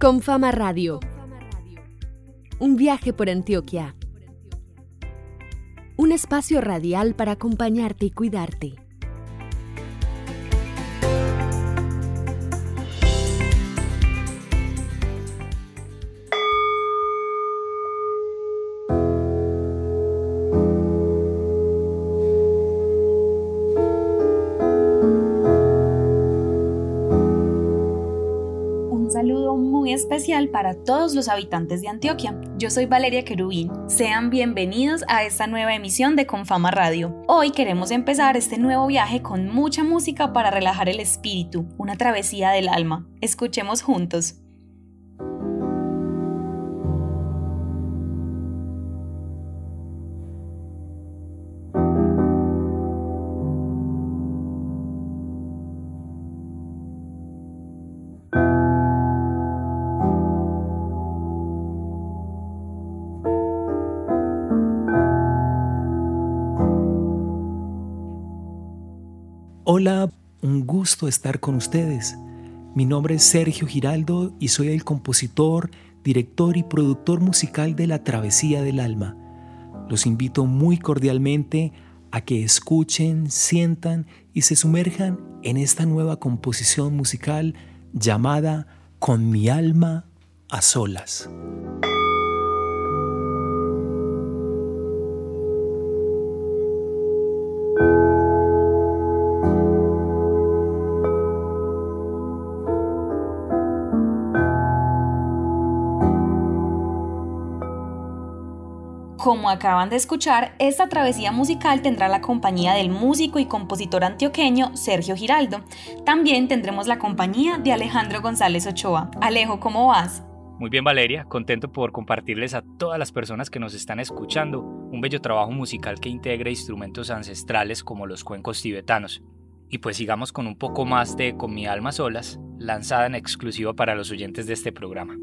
Con Fama Radio. Un viaje por Antioquia. Un espacio radial para acompañarte y cuidarte. Para todos los habitantes de Antioquia. Yo soy Valeria Querubín. Sean bienvenidos a esta nueva emisión de Confama Radio. Hoy queremos empezar este nuevo viaje con mucha música para relajar el espíritu, una travesía del alma. Escuchemos juntos. Hola, un gusto estar con ustedes. Mi nombre es Sergio Giraldo y soy el compositor, director y productor musical de La Travesía del Alma. Los invito muy cordialmente a que escuchen, sientan y se sumerjan en esta nueva composición musical llamada Con mi alma a solas. Como acaban de escuchar, esta travesía musical tendrá la compañía del músico y compositor antioqueño Sergio Giraldo. También tendremos la compañía de Alejandro González Ochoa. Alejo, ¿cómo vas? Muy bien Valeria, contento por compartirles a todas las personas que nos están escuchando un bello trabajo musical que integra instrumentos ancestrales como los cuencos tibetanos. Y pues sigamos con un poco más de Con mi alma solas, lanzada en exclusiva para los oyentes de este programa.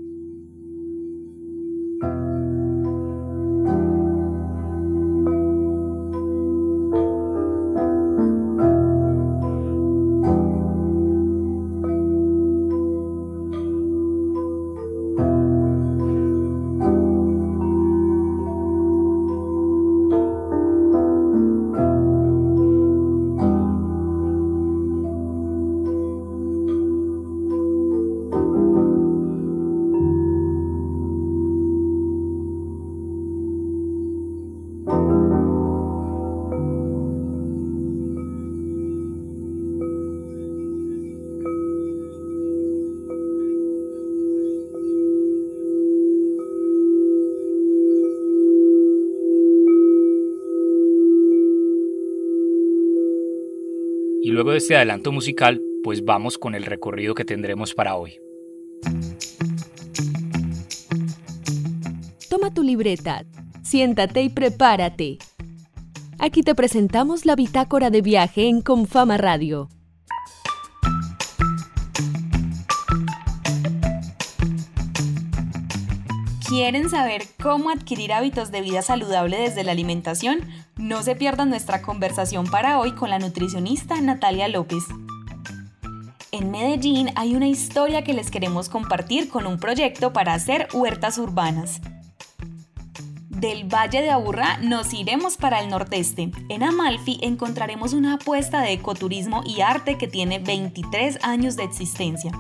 Luego de este adelanto musical, pues vamos con el recorrido que tendremos para hoy. Toma tu libreta, siéntate y prepárate. Aquí te presentamos la bitácora de viaje en Confama Radio. ¿Quieren saber cómo adquirir hábitos de vida saludable desde la alimentación? No se pierdan nuestra conversación para hoy con la nutricionista Natalia López. En Medellín hay una historia que les queremos compartir con un proyecto para hacer huertas urbanas. Del Valle de Aburrá nos iremos para el nordeste. En Amalfi encontraremos una apuesta de ecoturismo y arte que tiene 23 años de existencia.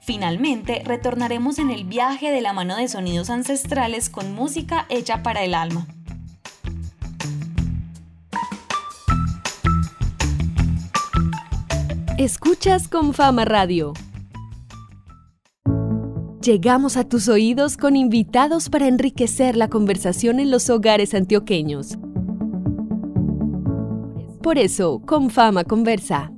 Finalmente, retornaremos en el viaje de la mano de sonidos ancestrales con música hecha para el alma. Escuchas con Fama Radio. Llegamos a tus oídos con invitados para enriquecer la conversación en los hogares antioqueños. Por eso, con Fama Conversa.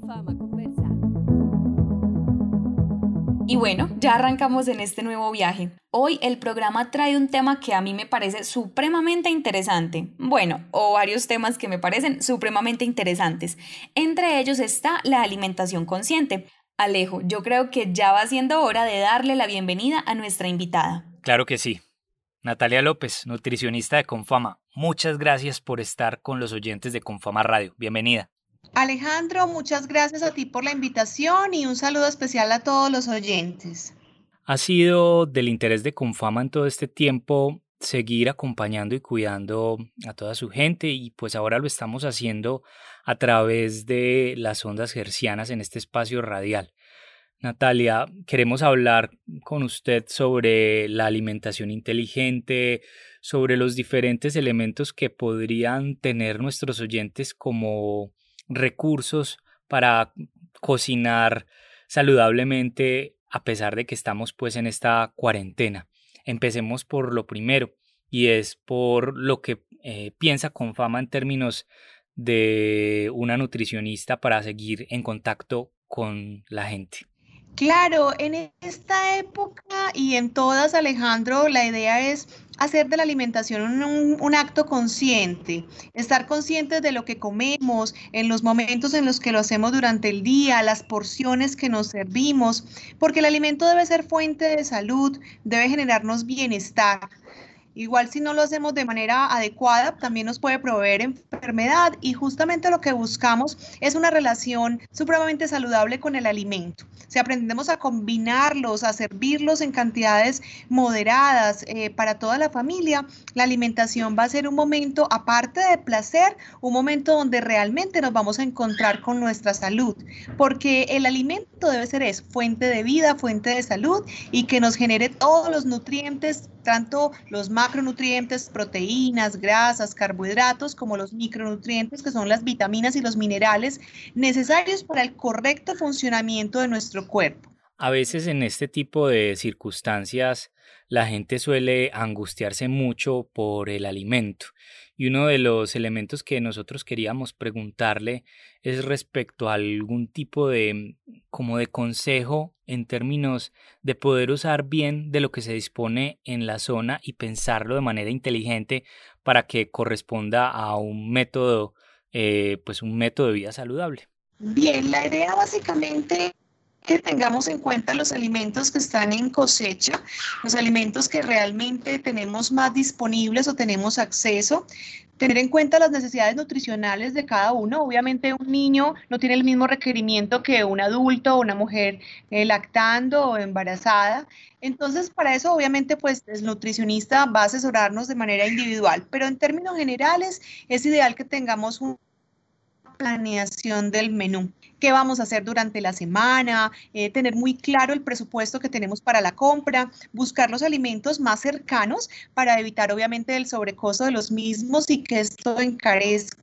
Y bueno, ya arrancamos en este nuevo viaje. Hoy el programa trae un tema que a mí me parece supremamente interesante. Bueno, o varios temas que me parecen supremamente interesantes. Entre ellos está la alimentación consciente. Alejo, yo creo que ya va siendo hora de darle la bienvenida a nuestra invitada. Claro que sí. Natalia López, nutricionista de Confama, muchas gracias por estar con los oyentes de Confama Radio. Bienvenida. Alejandro, muchas gracias a ti por la invitación y un saludo especial a todos los oyentes. Ha sido del interés de Confama en todo este tiempo seguir acompañando y cuidando a toda su gente y pues ahora lo estamos haciendo a través de las ondas hercianas en este espacio radial. Natalia, queremos hablar con usted sobre la alimentación inteligente, sobre los diferentes elementos que podrían tener nuestros oyentes como recursos para cocinar saludablemente a pesar de que estamos pues en esta cuarentena. Empecemos por lo primero y es por lo que eh, piensa con fama en términos de una nutricionista para seguir en contacto con la gente. Claro, en esta época y en todas, Alejandro, la idea es hacer de la alimentación un, acto consciente, estar conscientes de lo que comemos, en los momentos en los que lo hacemos durante el día, las porciones que nos servimos, porque el alimento debe ser fuente de salud, debe generarnos bienestar. Igual si no lo hacemos de manera adecuada, también nos puede proveer enfermedad y justamente lo que buscamos es una relación supremamente saludable con el alimento. Si aprendemos a combinarlos, a servirlos en cantidades moderadas eh, para toda la familia, la alimentación va a ser un momento, aparte de placer, un momento donde realmente nos vamos a encontrar con nuestra salud, porque el alimento debe ser eso, fuente de vida, fuente de salud y que nos genere todos los nutrientes, tanto los más macronutrientes, proteínas, grasas, carbohidratos, como los micronutrientes, que son las vitaminas y los minerales necesarios para el correcto funcionamiento de nuestro cuerpo. A veces en este tipo de circunstancias la gente suele angustiarse mucho por el alimento y uno de los elementos que nosotros queríamos preguntarle es respecto a algún tipo de como de consejo en términos de poder usar bien de lo que se dispone en la zona y pensarlo de manera inteligente para que corresponda a un método eh, pues un método de vida saludable. Bien, la idea básicamente que tengamos en cuenta los alimentos que están en cosecha, los alimentos que realmente tenemos más disponibles o tenemos acceso, tener en cuenta las necesidades nutricionales de cada uno. Obviamente un niño no tiene el mismo requerimiento que un adulto o una mujer eh, lactando o embarazada. Entonces, para eso obviamente pues el nutricionista va a asesorarnos de manera individual, pero en términos generales es ideal que tengamos una planeación del menú qué vamos a hacer durante la semana, eh, tener muy claro el presupuesto que tenemos para la compra, buscar los alimentos más cercanos para evitar obviamente el sobrecosto de los mismos y que esto encarezca,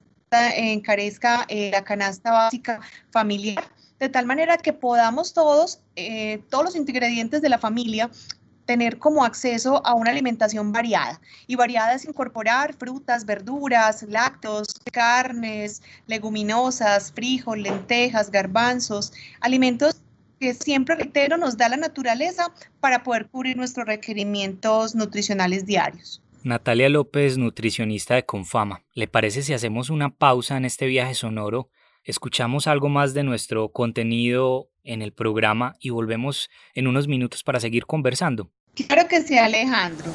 eh, la canasta básica familiar. De tal manera que podamos todos, eh, todos los ingredientes de la familia, tener como acceso a una alimentación variada. Y variada es incorporar frutas, verduras, lácteos, carnes, leguminosas, frijol, lentejas, garbanzos, alimentos que siempre, reitero, nos da la naturaleza para poder cubrir nuestros requerimientos nutricionales diarios. Natalia López, nutricionista de Confama, ¿le parece si hacemos una pausa en este viaje sonoro? Escuchamos algo más de nuestro contenido en el programa y volvemos en unos minutos para seguir conversando. Claro que sí, Alejandro.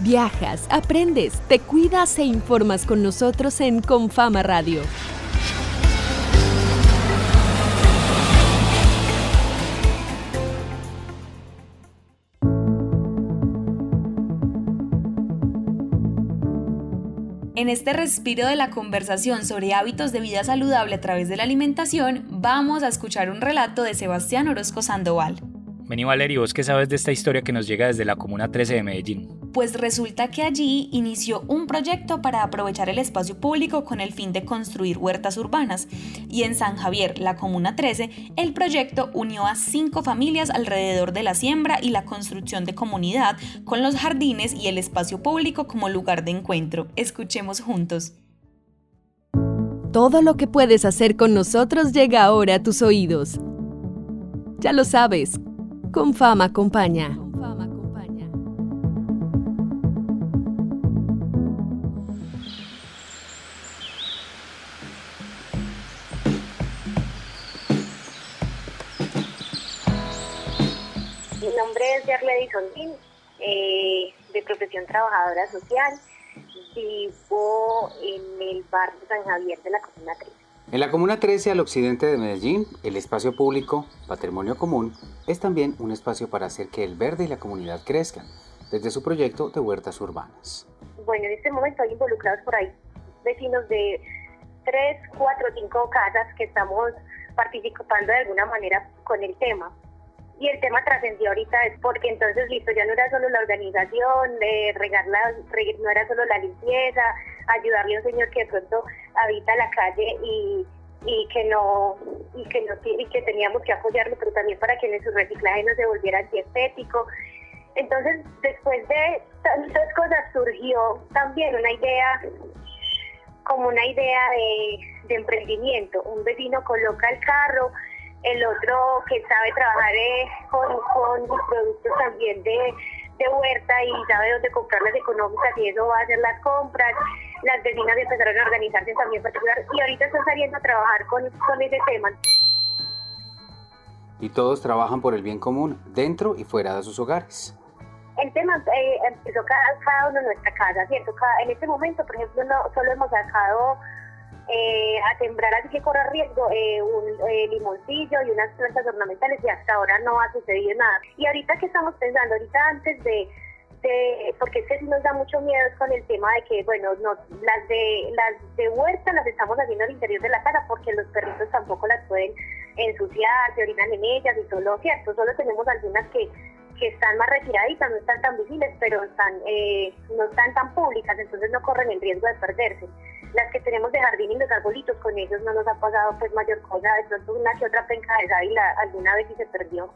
Viajas, aprendes, te cuidas e informas con nosotros en Confama Radio. En este respiro de la conversación sobre hábitos de vida saludable a través de la alimentación, vamos a escuchar un relato de Sebastián Orozco Sandoval. Vení Valerio, ¿vos qué sabes de esta historia que nos llega desde la Comuna 13 de Medellín? Pues resulta que allí inició un proyecto para aprovechar el espacio público con el fin de construir huertas urbanas. Y en San Javier, la Comuna 13, el proyecto unió a cinco familias alrededor de la siembra y la construcción de comunidad, con los jardines y el espacio público como lugar de encuentro. Escuchemos juntos. Todo lo que puedes hacer con nosotros llega ahora a tus oídos. Ya lo sabes, con fama acompaña. Eh, de profesión trabajadora social. Vivo en el barrio San Javier de la Comuna 3. En la Comuna 13 al occidente de Medellín, el espacio público, patrimonio común, es también un espacio para hacer que el verde y la comunidad crezcan, desde su proyecto de huertas urbanas. Bueno, en este momento hay involucrados por ahí vecinos de 3, 4, 5 casas que estamos participando de alguna manera con el tema. Y el tema trascendió ahorita es porque entonces, listo, ya no era solo la organización, de regar la, no era solo la limpieza, ayudarle a un señor que de pronto habita la calle y, y que no y que no y que teníamos que apoyarlo pero también para que en su reciclaje no se volviera antiestético. Entonces después de tantas cosas surgió también una idea como una idea de, de emprendimiento. Un vecino coloca el carro el otro que sabe trabajar eh, con, con productos también de, de huerta y sabe dónde comprarlas económicas y eso va a hacer las compras las vecinas empezaron a organizarse también particular y ahorita están saliendo a trabajar con, con ese tema. Y todos trabajan por el bien común, dentro y fuera de sus hogares. El tema eh, empezó cada, cada, uno en nuestra casa, ¿cierto? en este momento, por ejemplo, no solo hemos sacado eh, a sembrar, así que corre riesgo, eh, un eh, limoncillo y unas plantas ornamentales y hasta ahora no ha sucedido nada. Y ahorita que estamos pensando, ahorita antes de porque es que sí nos da mucho miedo con el tema de que, bueno, no, las de las de huerta las estamos haciendo al interior de la casa porque los perritos tampoco las pueden ensuciar, se orinan en ellas y todo lo cierto. Solo tenemos algunas que, que están más retiraditas, no están tan visibles, pero están eh, no están tan públicas, entonces no corren el riesgo de perderse. Las que tenemos de jardín y los arbolitos, con ellos no nos ha pasado pues mayor cosa, de pronto una que otra penca de sábila alguna vez sí se perdió.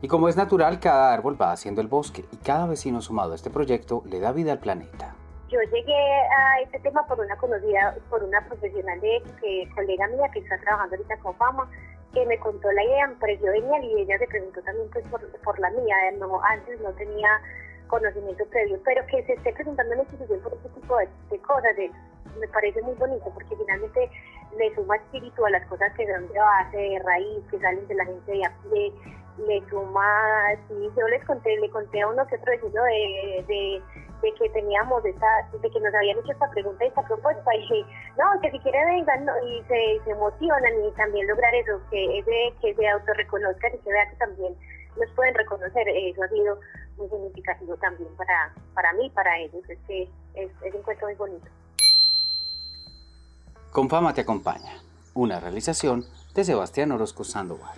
Y como es natural, cada árbol va haciendo el bosque y cada vecino sumado a este proyecto le da vida al planeta. Yo llegué a este tema por una conocida, por una profesional de que colega mía que está trabajando ahorita con fama, que me contó la idea, me pareció genial y ella se preguntó también pues por, por la mía, no, antes no tenía conocimiento previo, pero que se esté presentando en la institución por este tipo de, cosas, me parece muy bonito porque finalmente le suma espíritu a las cosas que son de base, de raíz, que salen de la gente de a pie, le suma, sí, yo les conté, le conté a uno que otro vecino de, de, de, que teníamos esta, de que nos habían hecho esta pregunta y esta propuesta, y dije, no, que si quieren vengan y se, se, emocionan y también lograr eso, que ese, que se autorreconozcan y que vean que también nos pueden reconocer, eso ha sido muy significativo también para, para mí, para ellos, es que es, es un cuento muy bonito. Con fama te acompaña, una realización de Sebastián Orozco Sandoval.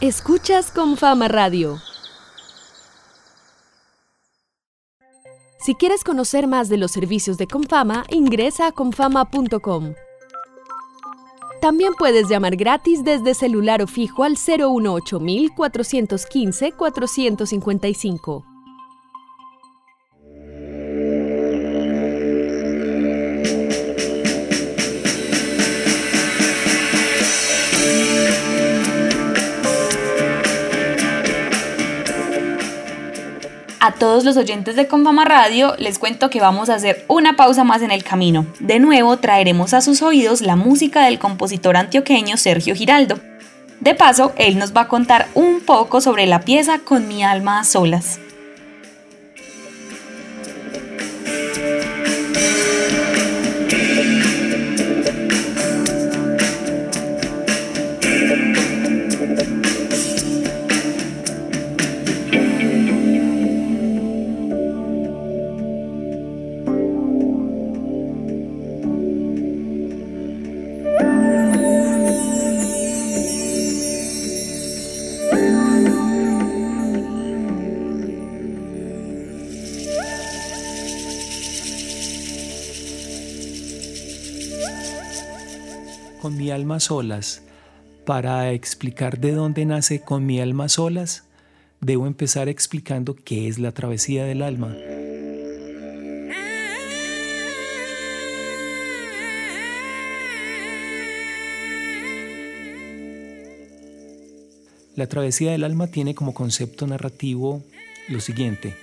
Escuchas con Fama Radio. Si quieres conocer más de los servicios de Confama, ingresa a confama.com. También puedes llamar gratis desde celular o fijo al 018 415 455. A todos los oyentes de Confama Radio les cuento que vamos a hacer una pausa más en el camino. De nuevo traeremos a sus oídos la música del compositor antioqueño Sergio Giraldo. De paso, él nos va a contar un poco sobre la pieza Con mi alma a solas. Solas. Para explicar de dónde nace con mi alma solas, debo empezar explicando qué es la travesía del alma. La travesía del alma tiene como concepto narrativo lo siguiente.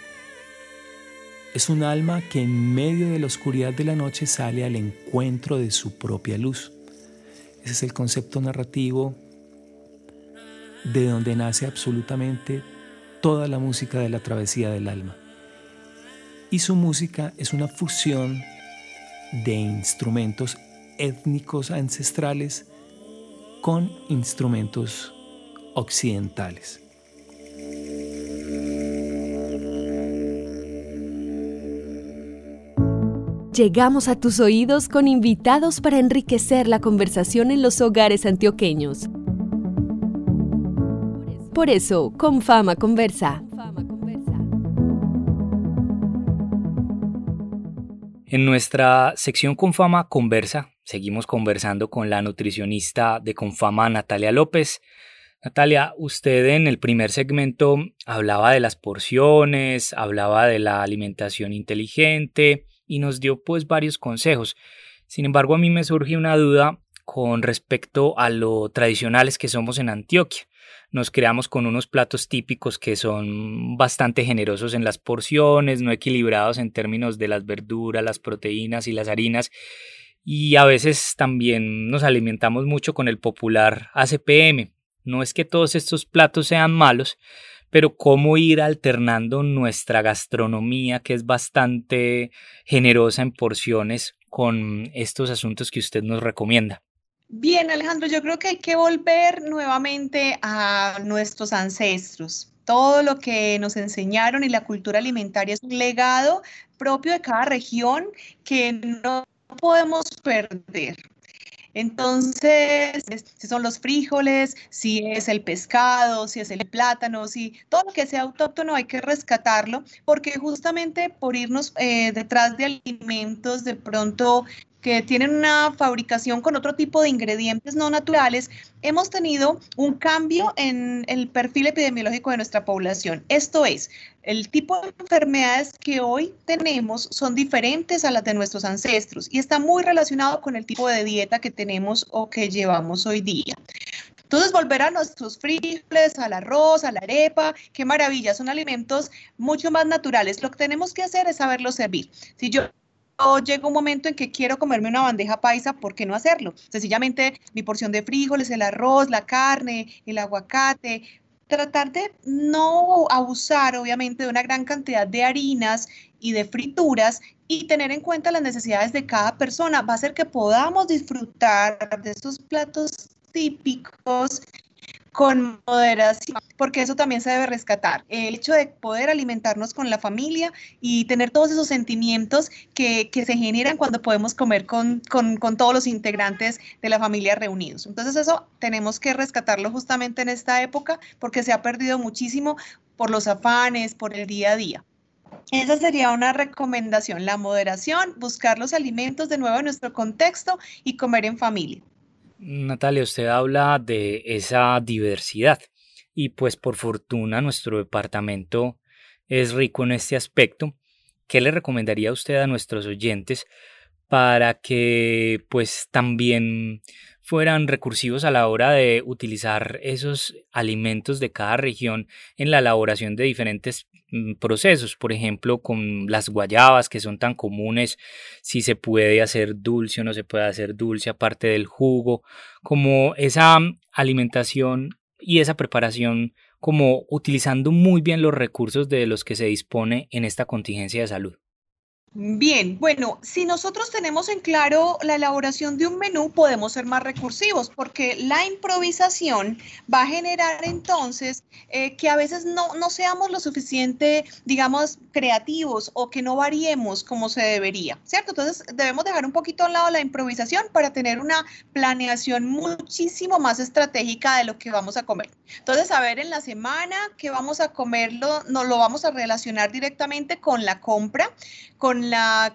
Es un alma que en medio de la oscuridad de la noche sale al encuentro de su propia luz. Ese es el concepto narrativo de donde nace absolutamente toda la música de la travesía del alma. Y su música es una fusión de instrumentos étnicos ancestrales con instrumentos occidentales. Llegamos a tus oídos con invitados para enriquecer la conversación en los hogares antioqueños. Por eso, con fama conversa. En nuestra sección Confama Conversa, seguimos conversando con la nutricionista de Confama, Natalia López. Natalia, usted en el primer segmento hablaba de las porciones, hablaba de la alimentación inteligente y nos dio pues varios consejos. Sin embargo, a mí me surge una duda con respecto a lo tradicionales que somos en Antioquia nos creamos con unos platos típicos que son bastante generosos en las porciones, no equilibrados en términos de las verduras, las proteínas y las harinas. Y a veces también nos alimentamos mucho con el popular ACPM. No es que todos estos platos sean malos, pero cómo ir alternando nuestra gastronomía, que es bastante generosa en porciones, con estos asuntos que usted nos recomienda. Bien, Alejandro, yo creo que hay que volver nuevamente a nuestros ancestros. Todo lo que nos enseñaron y la cultura alimentaria es un legado propio de cada región que no podemos perder. Entonces, si son los frijoles, si es el pescado, si es el plátano, si todo lo que sea autóctono hay que rescatarlo, porque justamente por irnos eh, detrás de alimentos de pronto que tienen una fabricación con otro tipo de ingredientes no naturales, hemos tenido un cambio en el perfil epidemiológico de nuestra población. Esto es, el tipo de enfermedades que hoy tenemos son diferentes a las de nuestros ancestros y está muy relacionado con el tipo de dieta que tenemos o que llevamos hoy día. Entonces, volver a nuestros frijoles, al arroz, a la arepa, qué maravilla, son alimentos mucho más naturales. Lo que tenemos que hacer es saberlos servir. Si yo llega un momento en que quiero comerme una bandeja paisa, ¿por qué no hacerlo? Sencillamente mi porción de frijoles, el arroz, la carne, el aguacate, tratar de no abusar obviamente de una gran cantidad de harinas y de frituras y tener en cuenta las necesidades de cada persona va a hacer que podamos disfrutar de esos platos típicos con moderación, porque eso también se debe rescatar. El hecho de poder alimentarnos con la familia y tener todos esos sentimientos que, se generan cuando podemos comer con, con, todos los integrantes de la familia reunidos. Entonces eso tenemos que rescatarlo justamente en esta época porque se ha perdido muchísimo por los afanes, por el día a día. Esa sería una recomendación, la moderación, buscar los alimentos de nuevo en nuestro contexto y comer en familia. Natalia, usted habla de esa diversidad y pues por fortuna nuestro departamento es rico en este aspecto. ¿Qué le recomendaría usted a nuestros oyentes para que pues también fueran recursivos a la hora de utilizar esos alimentos de cada región en la elaboración de diferentes procesos, por ejemplo, con las guayabas que son tan comunes, si se puede hacer dulce o no se puede hacer dulce aparte del jugo, como esa alimentación y esa preparación como utilizando muy bien los recursos de los que se dispone en esta contingencia de salud. Bien, bueno, si nosotros tenemos en claro la elaboración de un menú, podemos ser más recursivos porque la improvisación va a generar entonces eh, que a veces no, no seamos lo suficiente, digamos, creativos o que no variemos como se debería, ¿cierto? Entonces debemos dejar un poquito a un lado la improvisación para tener una planeación muchísimo más estratégica de lo que vamos a comer. Entonces, saber en la semana qué vamos a comerlo, nos lo vamos a relacionar directamente con la compra, con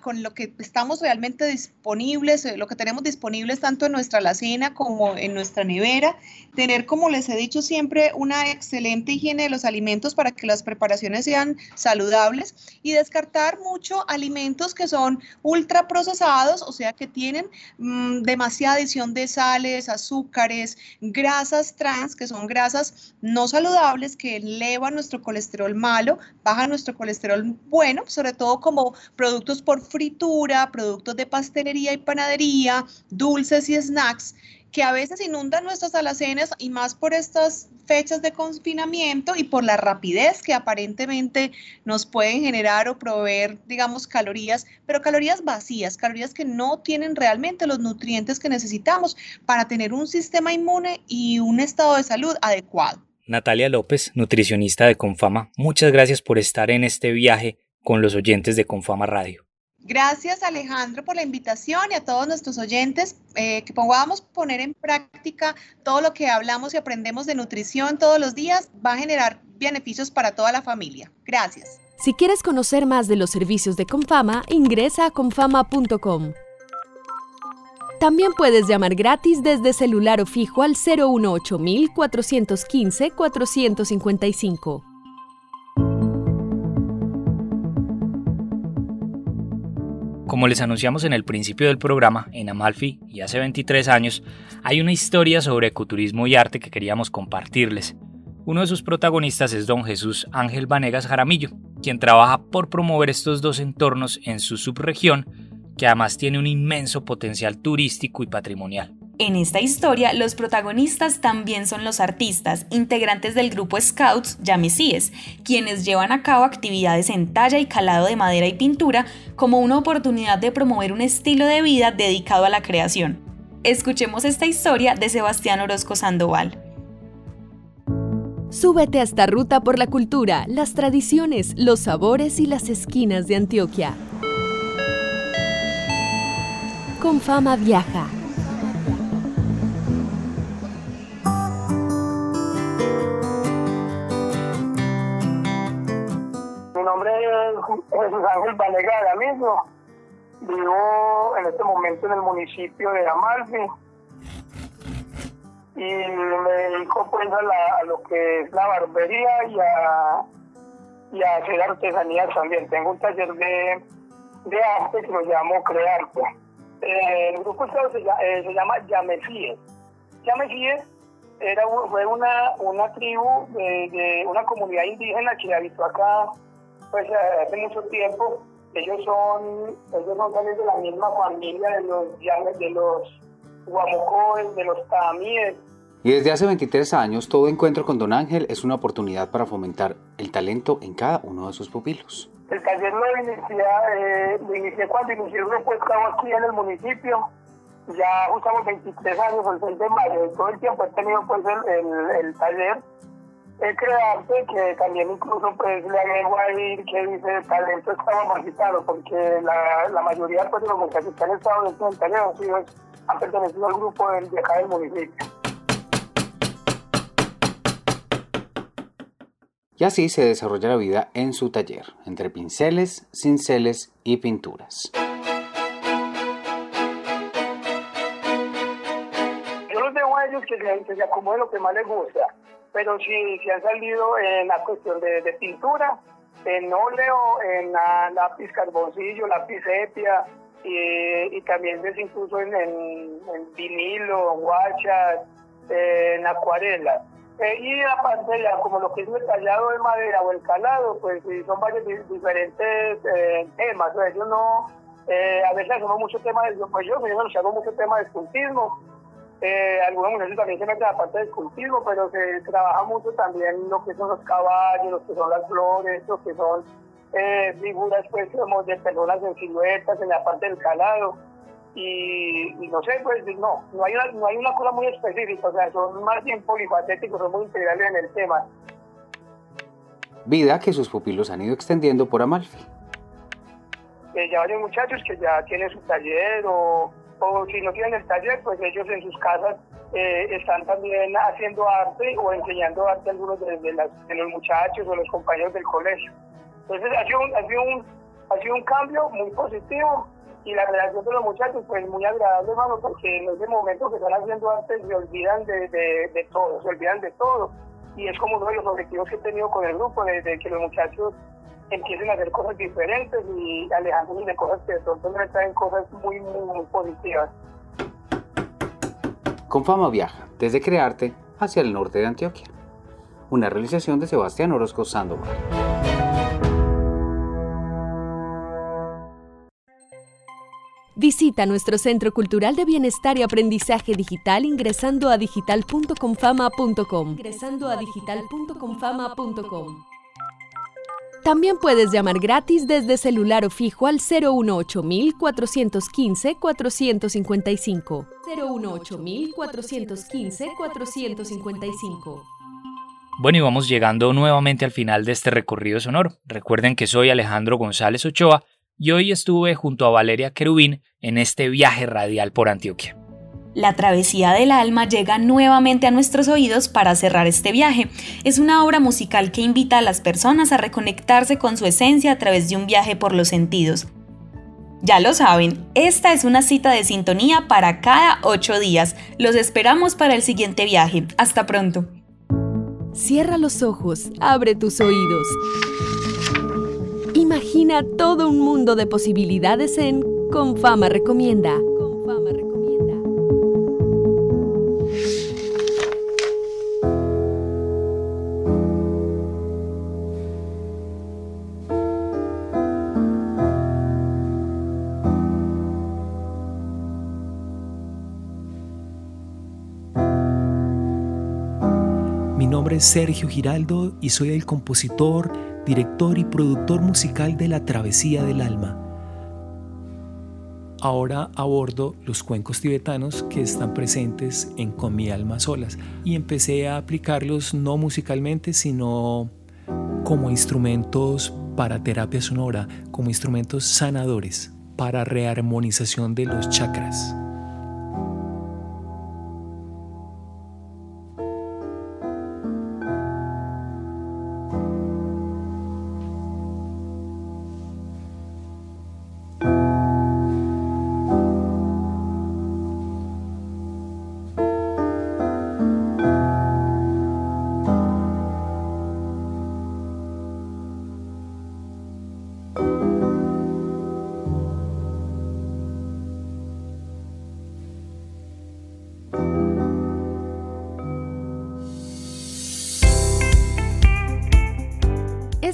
con, lo que estamos realmente disponibles, eh, lo que tenemos disponibles tanto en nuestra alacena como en nuestra nevera, tener, como les he dicho siempre, una excelente higiene de los alimentos para que las preparaciones sean saludables y descartar mucho alimentos que son ultra procesados, o sea, que tienen mm, demasiada adición de sales, azúcares, grasas trans, que son grasas no saludables que elevan nuestro colesterol malo, bajan nuestro colesterol bueno, sobre todo como producto productos por fritura, productos de pastelería y panadería, dulces y snacks que a veces inundan nuestras alacenas y más por estas fechas de confinamiento y por la rapidez que aparentemente nos pueden generar o proveer, digamos, calorías, pero calorías vacías, calorías que no tienen realmente los nutrientes que necesitamos para tener un sistema inmune y un estado de salud adecuado. Natalia López, nutricionista de Confama, muchas gracias por estar en este viaje con los oyentes de Confama Radio. Gracias Alejandro por la invitación y a todos nuestros oyentes eh, que podamos poner en práctica todo lo que hablamos y aprendemos de nutrición todos los días va a generar beneficios para toda la familia. Gracias. Si quieres conocer más de los servicios de Confama, ingresa a confama.com. También puedes llamar gratis desde celular o fijo al 018 415 455. Como les anunciamos en el principio del programa, en Amalfi y hace 23 años, hay una historia sobre ecoturismo y arte que queríamos compartirles. Uno de sus protagonistas es don Jesús Ángel Vanegas Jaramillo, quien trabaja por promover estos dos entornos en su subregión, que además tiene un inmenso potencial turístico y patrimonial. En esta historia, los protagonistas también son los artistas, integrantes del grupo Scouts Yamesíes, quienes llevan a cabo actividades en talla y calado de madera y pintura como una oportunidad de promover un estilo de vida dedicado a la creación. Escuchemos esta historia de Sebastián Orozco Sandoval. Súbete a esta ruta por la cultura, las tradiciones, los sabores y las esquinas de Antioquia. Con fama viaja. Ángel Vanegas ahora mismo. Vivo en este momento en el municipio de Amalfi y me dedico pues a, lo que es la barbería y a, y a hacer artesanías también. Tengo un taller de, de arte que lo llamo Crearte. Eh, el grupo se, eh, se llama Yamesíes. Yamesíes era, fue una, una tribu de, de una comunidad indígena que habitó acá pues eh, hace mucho tiempo. Ellos son, ellos son también de la misma familia de los de los guamocoes, de los tamíes. Y desde hace 23 años, todo encuentro con Don Ángel es una oportunidad para fomentar el talento en cada uno de sus pupilos. El taller lo inicié, eh, lo inicié cuando inicié grupo estaba aquí en el municipio. Ya usamos 23 años, el 6 de mayo, todo el tiempo he tenido pues el, el taller el crearte que también incluso pues le agrego ahí que dice talento estaba margitado porque la, la mayoría pues, de los muchachos que han estado dentro del taller han, pertenecido al grupo del, de acá del municipio. Y así se desarrolla la vida en su taller, entre pinceles, cinceles y pinturas. Yo los dejo a ellos que se, que se acomoden lo que más les gusta pero sí, sí han salido en la cuestión de, pintura, en óleo, en lápiz carboncillo, lápiz sepia, y, también incluso en, en, vinilo, guachas, en acuarela. Eh, y aparte ya como lo que es el tallado de madera o el calado, pues son varios diferentes eh, temas. yo no, eh, a veces hacemos mucho tema de, pues yo, yo hago mucho tema de escultismo, eh, algunos muchachos también se meten a la parte del cultivo, pero se trabaja mucho también lo que son los caballos, lo que son las flores, lo que son eh, figuras pues como de personas en siluetas, en la parte del calado. Y, no sé, pues no, no hay, una, no hay una cosa muy específica, o sea, son más bien polifacéticos, son muy integrales en el tema. Vida que sus pupilos han ido extendiendo por Amalfi. Eh, ya varios muchachos que ya tienen su taller o o si no tienen el taller, pues ellos en sus casas eh, están también haciendo arte o enseñando arte a algunos de, los muchachos o los compañeros del colegio. Entonces ha sido, un, ha, sido un, ha sido un cambio muy positivo y la relación de los muchachos pues muy agradable, hermano, porque en ese momento que están haciendo arte se olvidan de, de, todo, se olvidan de todo. Y es como uno de los objetivos que he tenido con el grupo, de que los muchachos empiecen a hacer cosas diferentes y alejándose de cosas que de pronto no traen cosas muy, muy, positivas. Con fama viaja desde Crearte hacia el norte de Antioquia. Una realización de Sebastián Orozco Sandoval. Visita nuestro Centro Cultural de Bienestar y Aprendizaje Digital ingresando a digital.confama.com. Ingresando a digital.confama.com. También puedes llamar gratis desde celular o fijo al 018 415 455. 018 415 455. Bueno, y vamos llegando nuevamente al final de este recorrido sonoro. Recuerden que soy Alejandro González Ochoa y hoy estuve junto a Valeria Querubín en este viaje radial por Antioquia. La travesía del alma llega nuevamente a nuestros oídos para cerrar este viaje. Es una obra musical que invita a las personas a reconectarse con su esencia a través de un viaje por los sentidos. Ya lo saben, esta es una cita de sintonía para cada ocho días. Los esperamos para el siguiente viaje. Hasta pronto. Cierra los ojos, abre tus oídos. Imagina todo un mundo de posibilidades en Confama Recomienda. Mi nombre es Sergio Giraldo y soy el compositor, director y productor musical de La Travesía del Alma. Ahora abordo los cuencos tibetanos que están presentes en Con mi alma solas y empecé a aplicarlos no musicalmente, sino como instrumentos para terapia sonora, como instrumentos sanadores, para rearmonización de los chakras.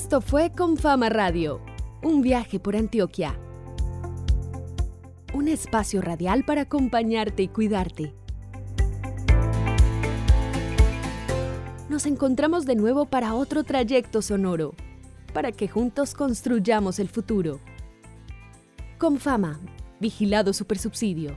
Esto fue Confama Radio, un viaje por Antioquia. Un espacio radial para acompañarte y cuidarte. Nos encontramos de nuevo para otro trayecto sonoro, para que juntos construyamos el futuro. Confama, vigilado supersubsidio.